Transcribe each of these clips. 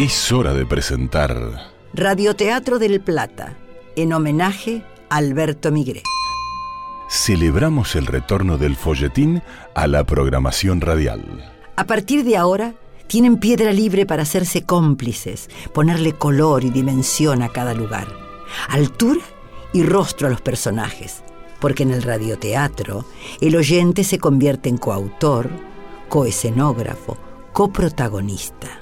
Es hora de presentar Radioteatro del Plata, en homenaje a Alberto Migré. Celebramos el retorno del folletín a la programación radial. A partir de ahora, tienen piedra libre para hacerse cómplices, ponerle color y dimensión a cada lugar, altura y rostro a los personajes, porque en el radioteatro el oyente se convierte en coautor, coescenógrafo, coprotagonista.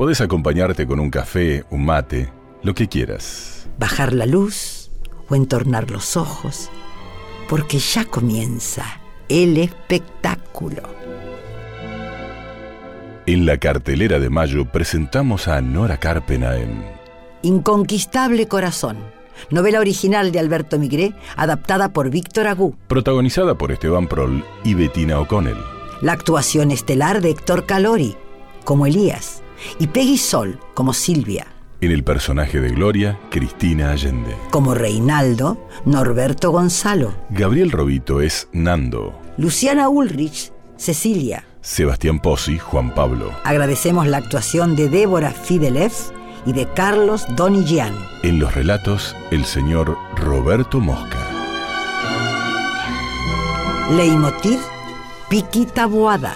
Podés acompañarte con un café, un mate, lo que quieras. Bajar la luz o entornar los ojos, porque ya comienza el espectáculo. En la cartelera de mayo presentamos a Nora Carpena en Inconquistable Corazón, novela original de Alberto Migré, adaptada por Víctor Agú. protagonizada por Esteban Prol y Bettina O'Connell. La actuación estelar de Héctor Calori, como Elías, y Peggy Sol, como Silvia. En el personaje de Gloria, Cristina Allende. Como Reinaldo, Norberto Gonzalo. Gabriel Robito es Nando. Luciana Ulrich, Cecilia. Sebastián Pozzi, Juan Pablo. Agradecemos la actuación de Débora Fidelev y de Carlos Donillán. En los relatos, el señor Roberto Mosca. Leitmotiv, Piquita Boada.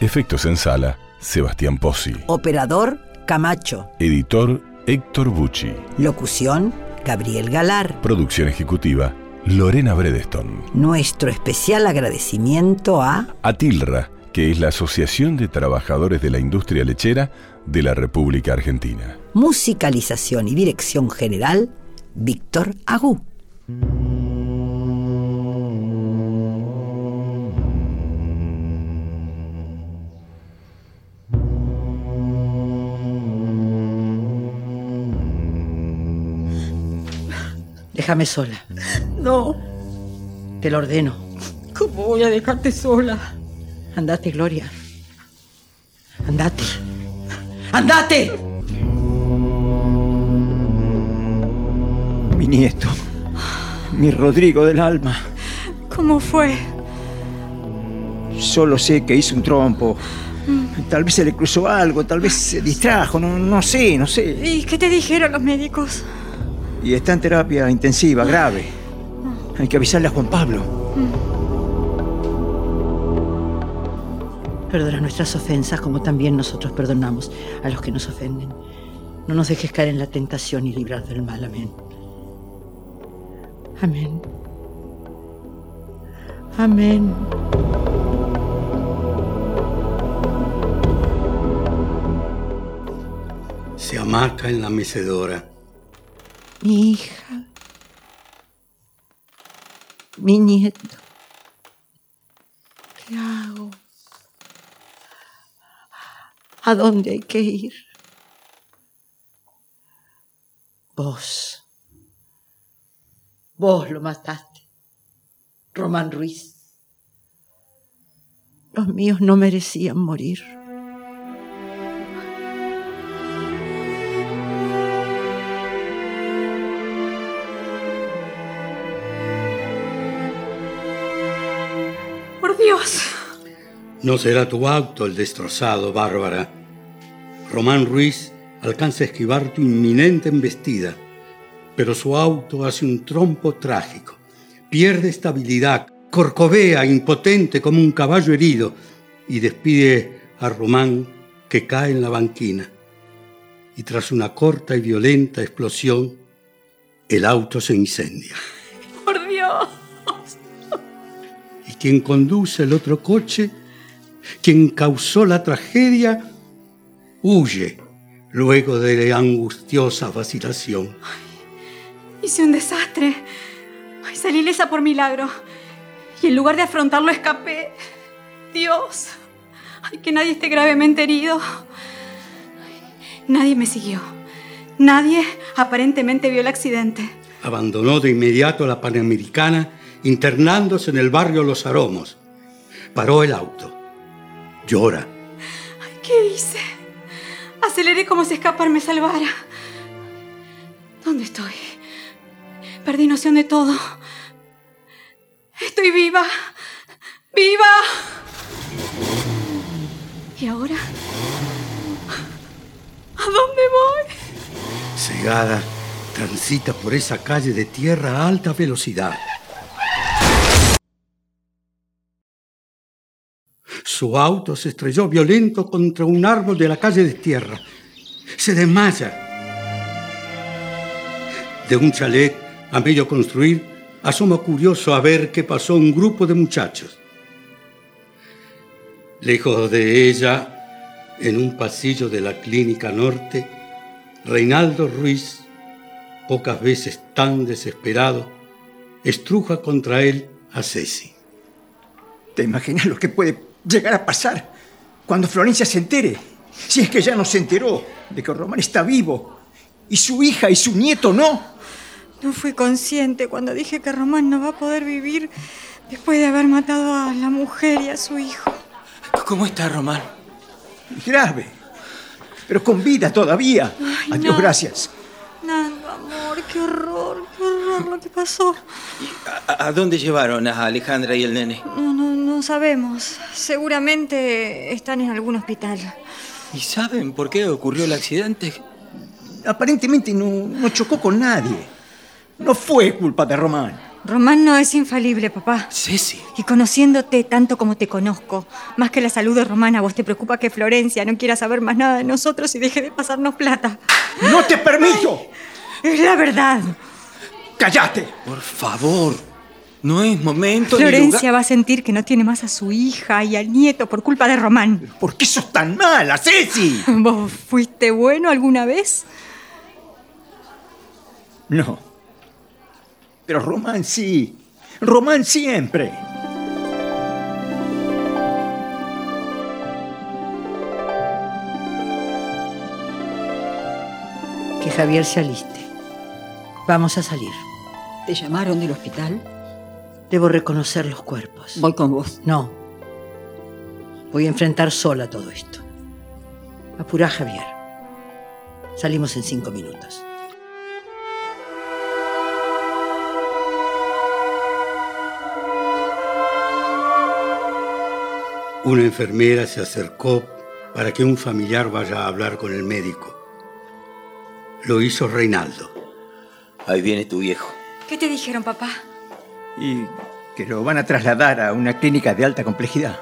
Efectos en sala, Sebastián Pozzi. Operador, Camacho. Editor, Héctor Bucci. Locución, Gabriel Galar. Producción ejecutiva, Lorena Bredeston. Nuestro especial agradecimiento a Atilra, que es la Asociación de Trabajadores de la Industria Lechera de la República Argentina. Musicalización y Dirección General, Víctor Agú. Déjame sola. No, Te lo ordeno. ¿cómo voy a dejarte sola? Andate, Gloria. Andate. ¡Andate! Mi nieto. Mi Rodrigo del alma. ¿Cómo fue? Solo sé que hizo un trompo. Tal vez se le cruzó algo, tal vez se distrajo, no, no sé, no sé. ¿Y qué te dijeron los médicos? Y está en terapia intensiva, grave. Hay que avisarle a Juan Pablo. Perdona nuestras ofensas como también nosotros perdonamos a los que nos ofenden. No nos dejes caer en la tentación y librar del mal. Amén. Amén. Amén. Se amaca en la mecedora. Mi hija. Mi nieto. ¿Qué hago? ¿A dónde hay que ir? Vos. Vos lo mataste. Román Ruiz. Los míos no merecían morir. No será tu auto el destrozado, Bárbara. Román Ruiz alcanza a esquivar tu inminente embestida, pero su auto hace un trompo trágico. Pierde estabilidad, corcovea impotente como un caballo herido y despide a Román que cae en la banquina. Y tras una corta y violenta explosión, el auto se incendia. Quien conduce el otro coche, quien causó la tragedia, huye luego de la angustiosa vacilación. Hice un desastre. Ay, salí ilesa por milagro. Y en lugar de afrontarlo, escapé. Dios. Ay, que nadie esté gravemente herido. Nadie me siguió. Nadie aparentemente vio el accidente. Abandonó de inmediato la Panamericana, internándose en el barrio Los Aromos. Paró el auto. Llora. ¿Qué hice? Aceleré como si escapar me salvara. ¿Dónde estoy? Perdí noción de todo. Estoy viva. ¡Viva! ¿Y ahora? ¿A dónde voy. Cegada, transita por esa calle de tierra a alta velocidad. Su auto se estrelló violento contra un árbol de la calle de tierra. Se desmaya. De un chalet a medio construir, asoma curioso a ver qué pasó un grupo de muchachos. Lejos de ella, en un pasillo de la clínica norte, Reinaldo Ruiz, pocas veces tan desesperado, estruja contra él a Ceci. ¿Te imaginas lo que puede llegar a pasar cuando Florencia se entere? Si es que ya no se enteró de que Román está vivo y su hija y su nieto no. No fui consciente cuando dije que Román no va a poder vivir después de haber matado a la mujer y a su hijo. ¿Cómo está Román? Grave. Pero con vida todavía. Ay, Adiós, no. gracias. Nando, amor, qué horror, qué horror lo que pasó. ¿A, a dónde llevaron a Alejandra y el nene? No, no, no sabemos. Seguramente están en algún hospital. ¿Y saben por qué ocurrió el accidente? Aparentemente no, no chocó con nadie. No fue culpa de Román. Román no es infalible, papá. Ceci. Y conociéndote tanto como te conozco, más que la salud de Román, a vos te preocupa que Florencia no quiera saber más nada de nosotros y deje de pasarnos plata. ¡No te permito! Es la verdad. ¡Cállate! Por favor. No es momento ni Florencia lugar- va a sentir que no tiene más a su hija y al nieto por culpa de Román. ¿Por qué sos tan mala, Ceci? ¿Vos fuiste bueno alguna vez? No. Pero Román sí. Román siempre. Que Javier se aliste. Vamos a salir. ¿Te llamaron del hospital? Debo reconocer los cuerpos. Voy con vos. No. Voy a enfrentar sola todo esto. Apurá, Javier. Salimos en cinco minutos. Una enfermera se acercó para que un familiar vaya a hablar con el médico. Lo hizo Reinaldo. Ahí viene tu viejo. ¿Qué te dijeron, papá? Y que lo van a trasladar a una clínica de alta complejidad.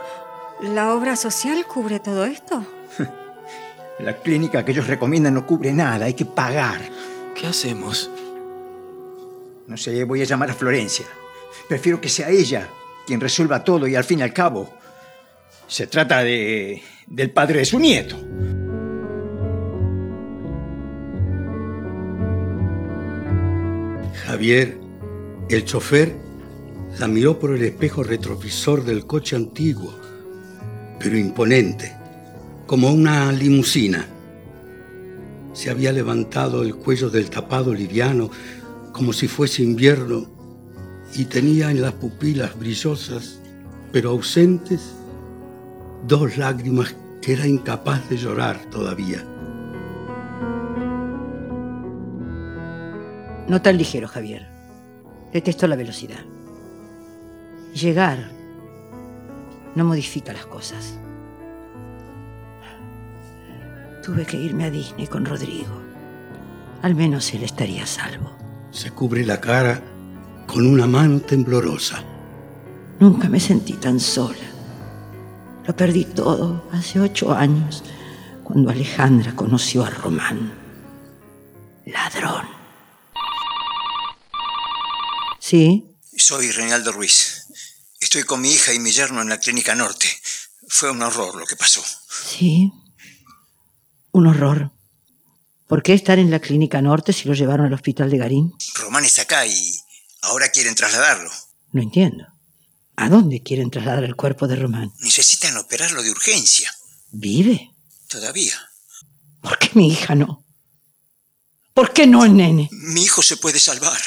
¿La obra social cubre todo esto? La clínica que ellos recomiendan no cubre nada, hay que pagar. ¿Qué hacemos? No sé, voy a llamar a Florencia. Prefiero que sea ella quien resuelva todo y al fin y al cabo se trata de del padre de su nieto. Javier, el chofer, la miró por el espejo retrovisor del coche antiguo, pero imponente, como una limusina. Se había levantado el cuello del tapado liviano como si fuese invierno y tenía en las pupilas brillosas, pero ausentes, dos lágrimas que era incapaz de llorar todavía. No tan ligero, Javier. Detesto la velocidad. Llegar no modifica las cosas. Tuve que irme a Disney con Rodrigo. Al menos él estaría a salvo. Se cubre la cara con una mano temblorosa. Nunca me sentí tan sola. Lo perdí todo hace ocho años, cuando Alejandra conoció a Román. Ladrón. ¿Sí? Soy Reinaldo Ruiz. Estoy con mi hija y mi yerno en la clínica norte. Fue un horror lo que pasó. Sí. Un horror. ¿Por qué estar en la clínica norte si lo llevaron al hospital de Garín? Román está acá y ahora quieren trasladarlo. No entiendo. ¿A dónde quieren trasladar el cuerpo de Román? Necesitan operarlo de urgencia. ¿Vive? Todavía. ¿Por qué mi hija no? ¿Por qué no el nene? Mi hijo se puede salvar.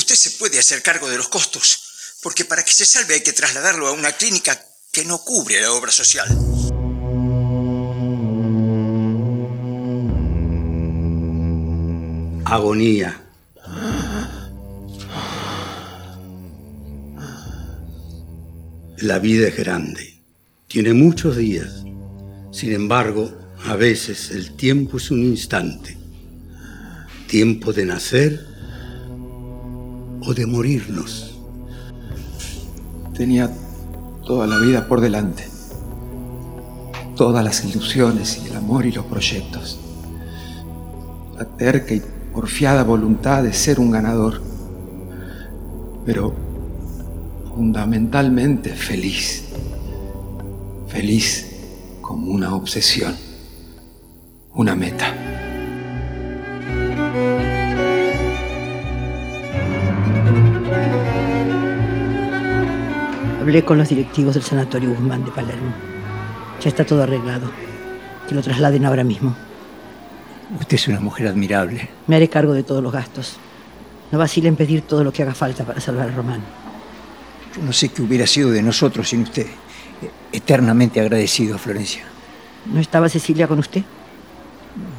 Usted se puede hacer cargo de los costos, porque para que se salve hay que trasladarlo a una clínica que no cubre la obra social. Agonía. La vida es grande. Tiene muchos días. Sin embargo, A veces el tiempo es un instante. Tiempo de nacer o de morirnos. Tenía toda la vida por delante. Todas las ilusiones y el amor y los proyectos. La terca y porfiada voluntad de ser un ganador. Pero fundamentalmente feliz. Feliz como una obsesión. Una meta. Hablé con los directivos del Sanatorio Guzmán de Palermo. Ya está todo arreglado. Que lo trasladen ahora mismo. Usted es una mujer admirable. Me haré cargo de todos los gastos. No vacile en pedir todo lo que haga falta para salvar a Román. Yo no sé qué hubiera sido de nosotros sin usted. Eternamente agradecido, Florencia. ¿No estaba Cecilia con usted?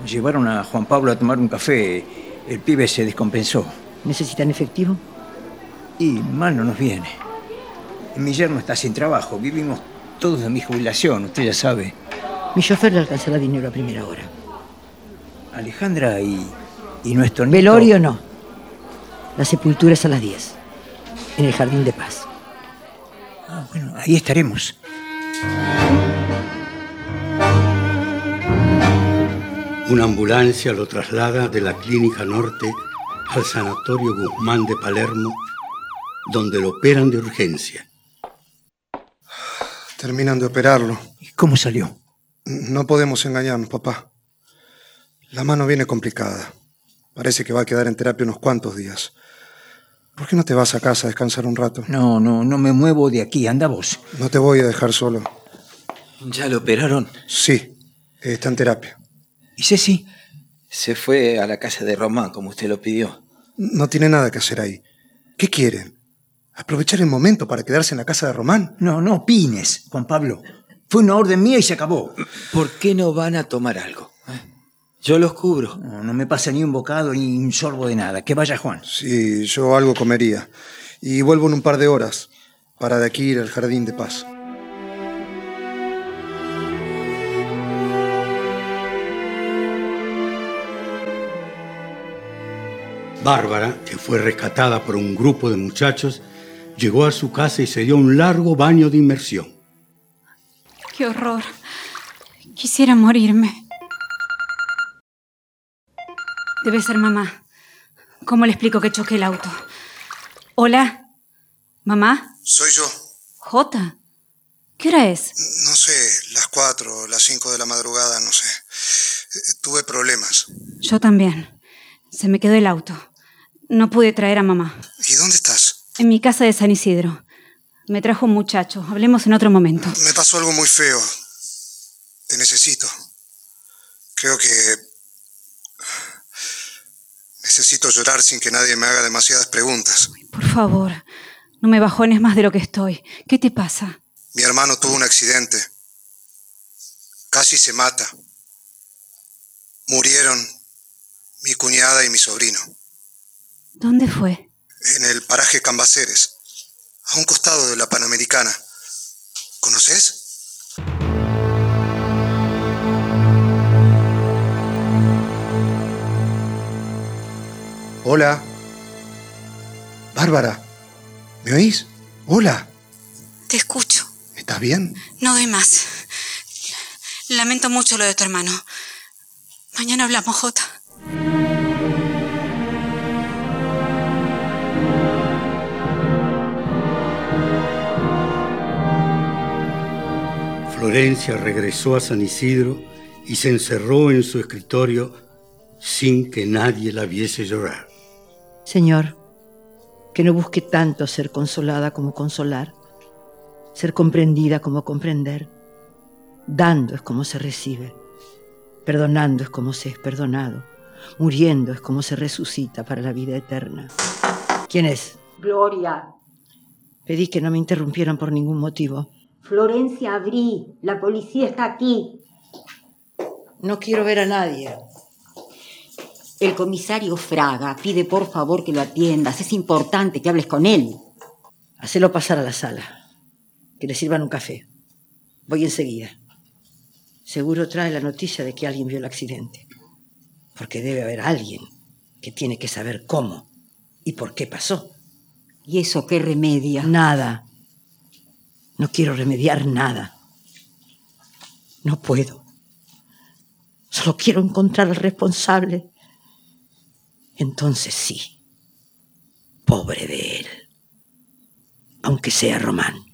Llevaron a Juan Pablo a tomar un café. El pibe se descompensó. ¿Necesitan efectivo? Y mal no nos viene. Mi yerno está sin trabajo. Vivimos todos de mi jubilación, usted ya sabe. Mi chofer le alcanzará dinero a primera hora. Alejandra y, y nuestro nieto... Velorio no. La sepultura es a las 10. En el Jardín de Paz. Ah, bueno, ahí estaremos. Una ambulancia lo traslada de la Clínica Norte al Sanatorio Guzmán de Palermo, donde lo operan de urgencia. Terminan de operarlo. ¿Y cómo salió? No podemos engañarnos, papá. La mano viene complicada. Parece que va a quedar en terapia unos cuantos días. ¿Por qué no te vas a casa a descansar un rato? No, no, no me muevo de aquí. Anda vos. No te voy a dejar solo. ¿Ya lo operaron? Sí, está en terapia. ¿Y Ceci? Se fue a la casa de Román, como usted lo pidió. No tiene nada que hacer ahí. ¿Qué quieren? ¿Aprovechar el momento para quedarse en la casa de Román? No, no opines, Juan Pablo. Fue una orden mía y se acabó. ¿Por qué no van a tomar algo? eh? Yo los cubro. No, no me pasa ni un bocado ni un sorbo de nada. Que vaya Juan. Sí, yo algo comería. Y vuelvo en un par de horas para de aquí ir al jardín de paz. Bárbara, que fue rescatada por un grupo de muchachos, llegó a su casa y se dio un largo baño de inmersión. ¡Qué horror! Quisiera morirme. Debe ser mamá. ¿Cómo le explico que choqué el auto? Hola. ¿Mamá? Soy yo. Jota. ¿Qué hora es? No sé, las cuatro, las cinco de la madrugada, no sé. Eh, Tuve problemas. Yo también. Se me quedó el auto. No pude traer a mamá. ¿Y dónde estás? En mi casa de San Isidro. Me trajo un muchacho. Hablemos en otro momento. Me pasó algo muy feo. Te necesito. Creo que... Necesito llorar sin que nadie me haga demasiadas preguntas. Por favor, no me bajones más de lo que estoy. ¿Qué te pasa? Mi hermano tuvo un accidente. Casi se mata. Murieron mi cuñada y mi sobrino. ¿Dónde fue? En el paraje Cambaceres, a un costado de la Panamericana. ¿Conoces? Hola. Bárbara, ¿me oís? Hola. Te escucho. ¿Estás bien? No doy más. Lamento mucho lo de tu hermano. Mañana hablamos, Jota. Florencia regresó a San Isidro y se encerró en su escritorio sin que nadie la viese llorar. Señor, que no busque tanto ser consolada como consolar, ser comprendida como comprender. Dando es como se recibe, perdonando es como se es perdonado, muriendo es como se resucita para la vida eterna. ¿Quién es? Gloria. Pedí que no me interrumpieran por ningún motivo. Florencia, abrí. La policía está aquí. No quiero ver a nadie. El comisario Fraga pide por favor que lo atiendas. Es importante que hables con él. Hacelo pasar a la sala. Que le sirvan un café. Voy enseguida. Seguro trae la noticia de que alguien vio el accidente. Porque debe haber alguien que tiene que saber cómo y por qué pasó. ¿Y eso qué remedia? Nada. No quiero remediar nada. No puedo. Solo quiero encontrar al responsable. Entonces sí. Pobre de él. Aunque sea Román.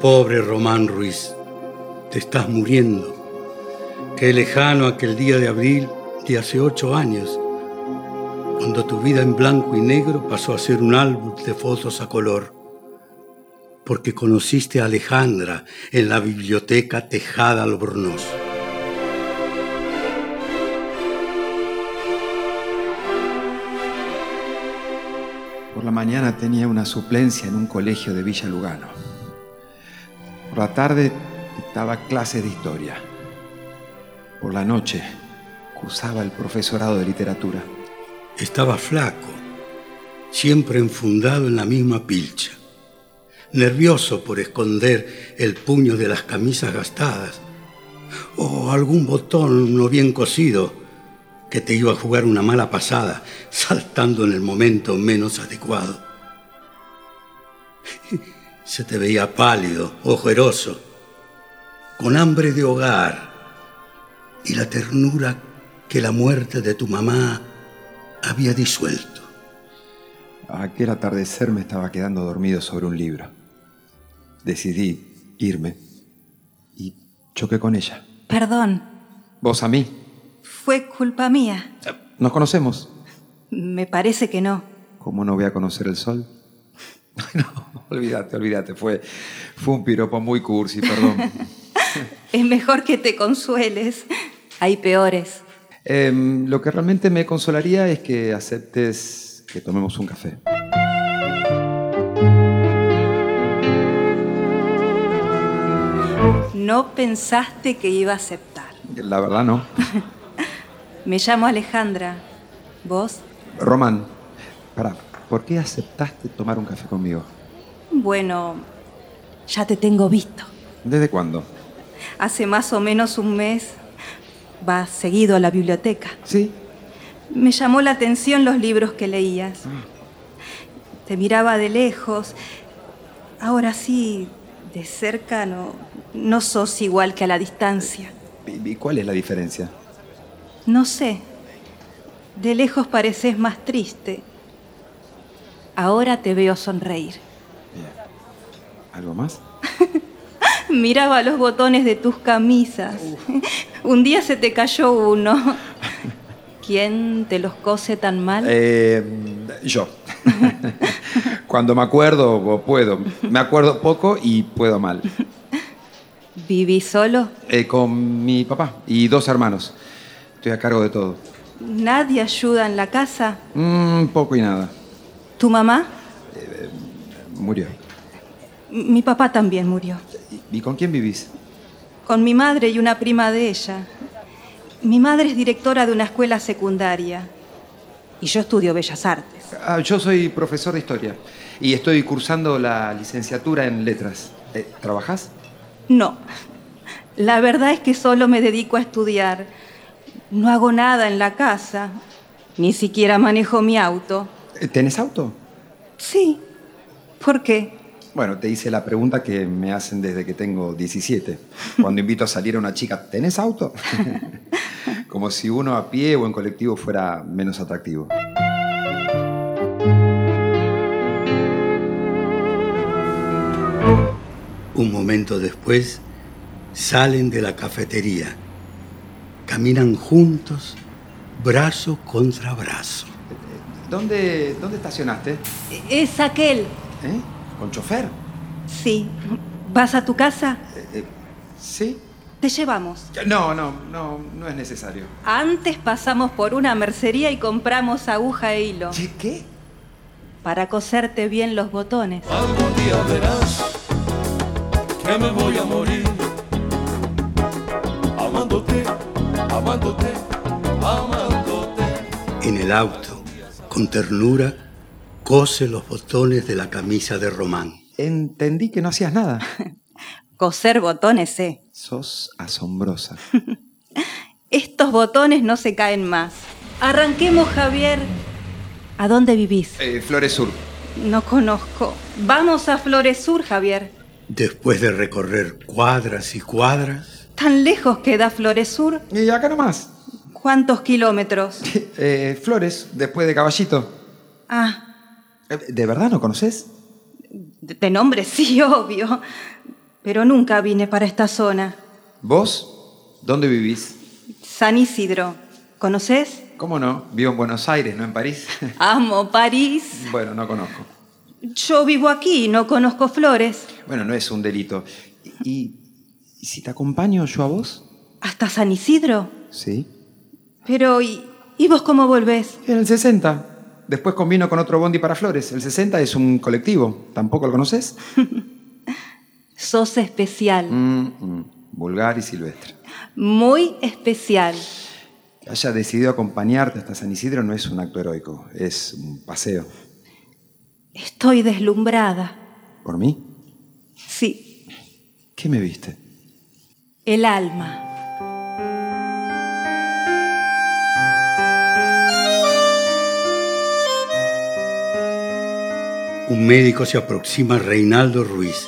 Pobre Román Ruiz, te estás muriendo. Qué lejano aquel día de abril de hace ocho años, cuando tu vida en blanco y negro pasó a ser un álbum de fotos a color, porque conociste a Alejandra en la biblioteca Tejada Albornoz. Por la mañana tenía una suplencia en un colegio de Villa Lugano. Por la tarde dictaba clases de historia. Por la noche cursaba el profesorado de literatura. Estaba flaco, siempre enfundado en la misma pilcha, nervioso por esconder el puño de las camisas gastadas o algún botón no bien cosido que te iba a jugar una mala pasada saltando en el momento menos adecuado. Se te veía pálido, ojeroso, con hambre de hogar y la ternura que la muerte de tu mamá había disuelto. Aquel atardecer me estaba quedando dormido sobre un libro. Decidí irme y choqué con ella. Perdón, ¿Vos a mí? fue culpa mía. ¿Nos conocemos? Me parece que no. ¿Cómo no voy a conocer el sol? No, olvídate, olvídate. Fue, fue un piropo muy cursi, perdón. Es mejor que te consueles. Hay peores. Em, lo que realmente me consolaría es que aceptes que tomemos un café. No pensaste que iba a aceptar. La verdad no. Me llamo Alejandra. ¿Vos? Román, para, ¿por qué aceptaste tomar un café conmigo? Bueno, ya te tengo visto. ¿Desde cuándo? Hace más o menos un mes vas seguido a la biblioteca. Sí. Me llamó la atención los libros que leías. Te miraba de lejos. Ahora sí, de cerca no, no sos igual que a la distancia. ¿Y y cuál es la diferencia? No sé. De lejos pareces más triste. Ahora te veo sonreír. ¿Algo más? Miraba los botones de tus camisas. Un día se te cayó uno. ¿Quién te los cose tan mal? Eh, yo. Cuando me acuerdo, puedo. Me acuerdo poco y puedo mal. ¿Viví solo? Eh, con mi papá y dos hermanos. Estoy a cargo de todo. ¿Nadie ayuda en la casa? Mm, poco y nada. ¿Tu mamá? Murió. Mi papá también murió. ¿Y con quién vivís? Con mi madre y una prima de ella. Mi madre es directora de una escuela secundaria. Y yo estudio Bellas Artes. Ah, yo soy profesor de historia y estoy cursando la licenciatura en letras. Eh, ¿Trabajás? No. La verdad es que solo me dedico a estudiar. No hago nada en la casa. Ni siquiera manejo mi auto. ¿Tenés auto? Sí. ¿Por qué? Bueno, te hice la pregunta que me hacen desde que tengo 17. Cuando invito a salir a una chica, ¿tenés auto? Como si uno a pie o en colectivo fuera menos atractivo. Un momento después, salen de la cafetería. Caminan juntos, brazo contra brazo. ¿Dónde, dónde estacionaste? Es aquel. ¿Eh? ¿Con chofer? Sí. ¿Vas a tu casa? Eh, ¿Sí? Te llevamos. No, no, no, no es necesario. Antes pasamos por una mercería y compramos aguja e hilo. ¿Qué? Para coserte bien los botones. Algún día verás que me voy a morir amándote, amándote, amándote. En el auto, con ternura, cose los botones de la camisa de Román. Entendí que no hacías nada. Coser botones, eh. Sos asombrosa. Estos botones no se caen más. Arranquemos, Javier. ¿A dónde vivís? Eh, Flores Sur. No conozco. Vamos a Flores Sur, Javier. Después de recorrer cuadras y cuadras, ¿Tan lejos queda Flores Sur? Y acá nomás. ¿Cuántos kilómetros? Eh, Flores, después de Caballito. Ah, ¿De verdad no conoces? de de nombre sí, obvio. Pero nunca vine para esta zona. ¿Vos? ¿Dónde vivís? San Isidro. ¿Conoces? ¿Cómo no? Vivo en Buenos Aires, no en París. Amo París. bueno, no conozco. Yo vivo aquí no conozco Flores. Bueno, no es un delito. ¿Y, y si te acompaño yo a vos? ¿Hasta San Isidro? Sí. Pero, ¿y, y vos cómo volvés? En el 60. Después combino con otro bondi para Flores. El 60 es un colectivo. ¿Tampoco lo conoces? Sos especial. Mm, mm. Vulgar y silvestre. Muy especial. Que haya decidido acompañarte hasta San Isidro no es un acto heroico, es un paseo. Estoy deslumbrada. ¿Por mí? Sí, ¿Qué me viste? el alma. Un médico se aproxima a Reinaldo Ruiz,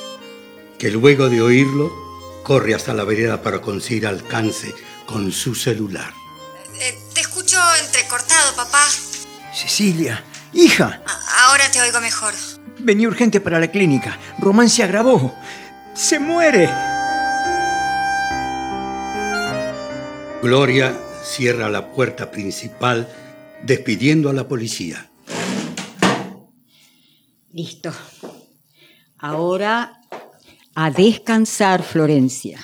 que luego de oírlo corre hasta la vereda para conseguir alcance con su celular. Eh, te escucho entrecortado, papá. Cecilia, hija, A- ahora te oigo mejor. vení urgente para la clínica. Román se agravó. Se muere. Gloria cierra la puerta principal despidiendo a la policía. Listo. Ahora a descansar, Florencia.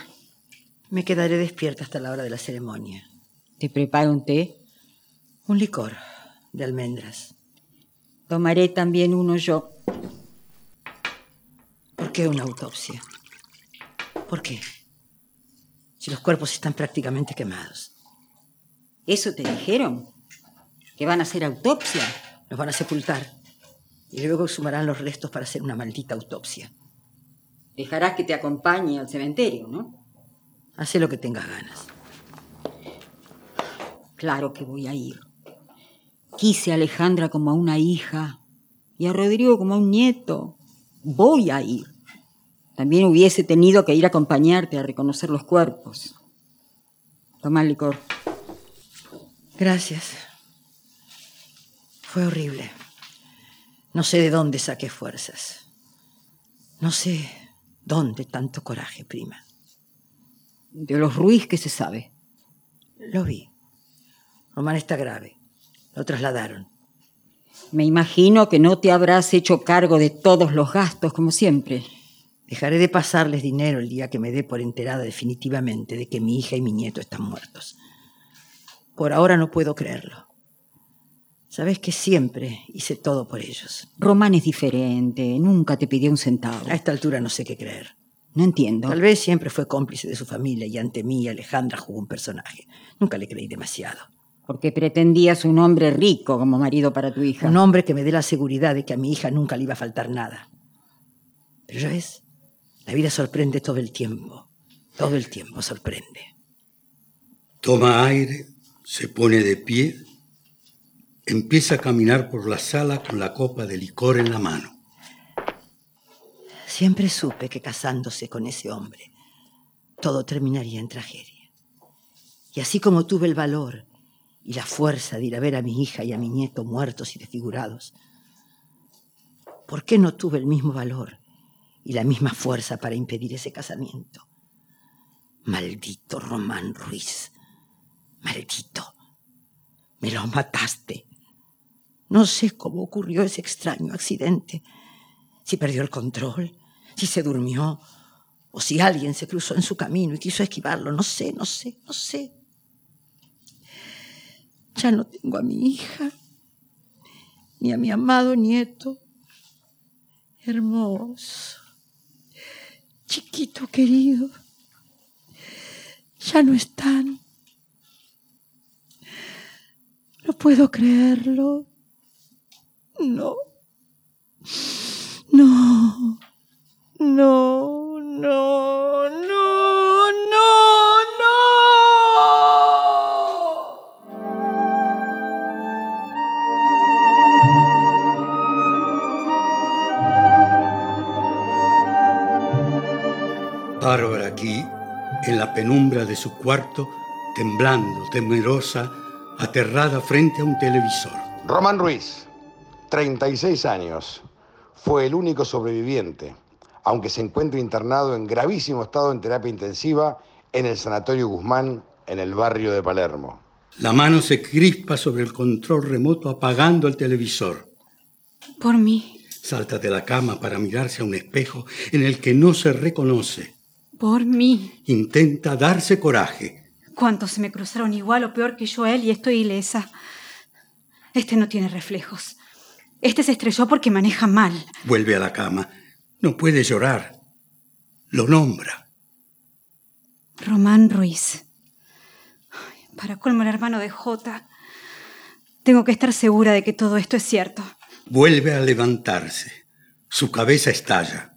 Me quedaré despierta hasta la hora de la ceremonia. ¿Te preparo un té? Un licor de almendras. Tomaré también uno yo. ¿Por qué una autopsia? ¿Por qué? Si los cuerpos están prácticamente quemados. ¿Eso te dijeron? ¿Que van a hacer autopsia? Los van a sepultar. Y luego exhumarán los restos para hacer una maldita autopsia. Dejarás que te acompañe al cementerio, ¿no? Hace lo que tengas ganas. Claro que voy a ir. Quise a Alejandra como a una hija y a Rodrigo como a un nieto. Voy a ir. También hubiese tenido que ir a acompañarte a reconocer los cuerpos. Toma el licor. Gracias. Fue horrible. No sé de dónde saqué fuerzas. No sé dónde tanto coraje, prima. De los Ruiz que se sabe. Lo vi. Román está grave. Lo trasladaron. Me imagino que no te habrás hecho cargo de todos los gastos como siempre. Dejaré de pasarles dinero el día que me dé por enterada definitivamente de que mi hija y mi nieto están muertos. Por ahora no puedo creerlo. Sabes que siempre hice todo por ellos. Román es diferente. Nunca te pidió un centavo. A esta altura no sé qué creer. No entiendo. Tal vez siempre fue cómplice de su familia y ante mí Alejandra jugó un personaje. Nunca le creí demasiado. Porque pretendías un hombre rico como marido para tu hija. Un hombre que me dé la seguridad de que a mi hija nunca le iba a faltar nada. Pero ya ves, la vida sorprende todo el tiempo. Todo el tiempo sorprende. Toma aire, se pone de pie, empieza a caminar por la sala con la copa de licor en la mano. Siempre supe que casándose con ese hombre, todo terminaría en tragedia. Y así como tuve el valor y la fuerza de ir a ver a mi hija y a mi nieto muertos y desfigurados, ¿por qué no tuve el mismo valor y la misma fuerza para impedir ese casamiento? Maldito Román Ruiz, maldito, me lo mataste. No sé cómo ocurrió ese extraño accidente, si perdió el control, si se durmió, o si alguien se cruzó en su camino y quiso esquivarlo, no sé, no sé, no sé. Ya no tengo a mi hija, ni a mi amado nieto. Hermoso, chiquito querido. Ya no están. No puedo creerlo. No. No. No, no, no, no, no. Bárbara aquí, en la penumbra de su cuarto, temblando, temerosa, aterrada frente a un televisor. Román Ruiz, 36 años, fue el único sobreviviente, aunque se encuentra internado en gravísimo estado en terapia intensiva en el Sanatorio Guzmán, en el barrio de Palermo. La mano se crispa sobre el control remoto apagando el televisor. Por mí, Salta de la cama para mirarse a un espejo en el que no se reconoce. por mí. Intenta darse coraje. ¿Cuántos se me cruzaron igual o peor que yo a él y estoy ilesa? Este no tiene reflejos. Este se estrelló porque maneja mal. Vuelve a la cama. No puede llorar. Lo nombra. Román Ruiz. Ay, Para colmo el hermano de Jota. Tengo que estar segura de que todo esto es cierto. Vuelve a levantarse. Su cabeza estalla.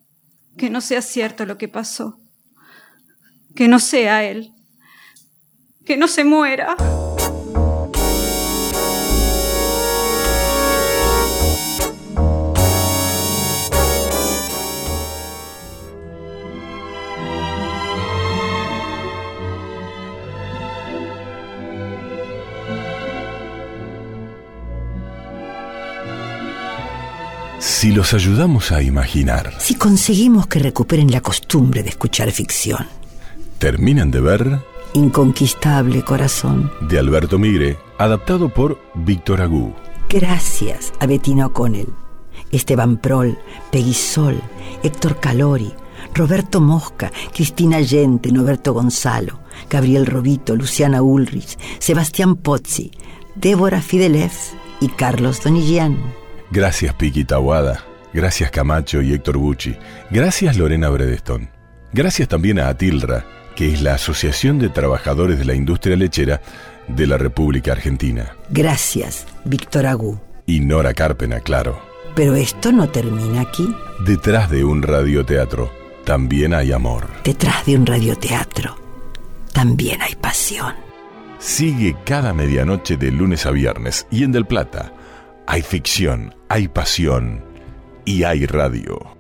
Que no sea cierto lo que pasó. Que no sea él. Que no se muera. Si los ayudamos a imaginar, Si conseguimos que recuperen la costumbre de escuchar ficción. terminan de ver Inconquistable corazón. de Alberto Migre, adaptado por Víctor Agú. Gracias a Bettina O'Connell, Esteban Prol, Peggy Sol, Héctor Calori, Roberto Mosca, Cristina Allente, Noberto Gonzalo, Gabriel Robito, Luciana Ulrich, Sebastián Pozzi, Débora Fidelef y Carlos Donillán. Gracias Piqui Tawada, gracias Camacho y Héctor Bucci, gracias Lorena Bredestone. Gracias también a Atilra, que es la Asociación de Trabajadores de la Industria Lechera de la República Argentina. Gracias, Víctor Agú. Y Nora Carpena, claro. Pero esto no termina aquí. Detrás de un radioteatro también hay amor. Detrás de un radioteatro también hay pasión. Sigue cada medianoche de lunes a viernes y en Del Plata hay ficción, hay pasión y hay radio.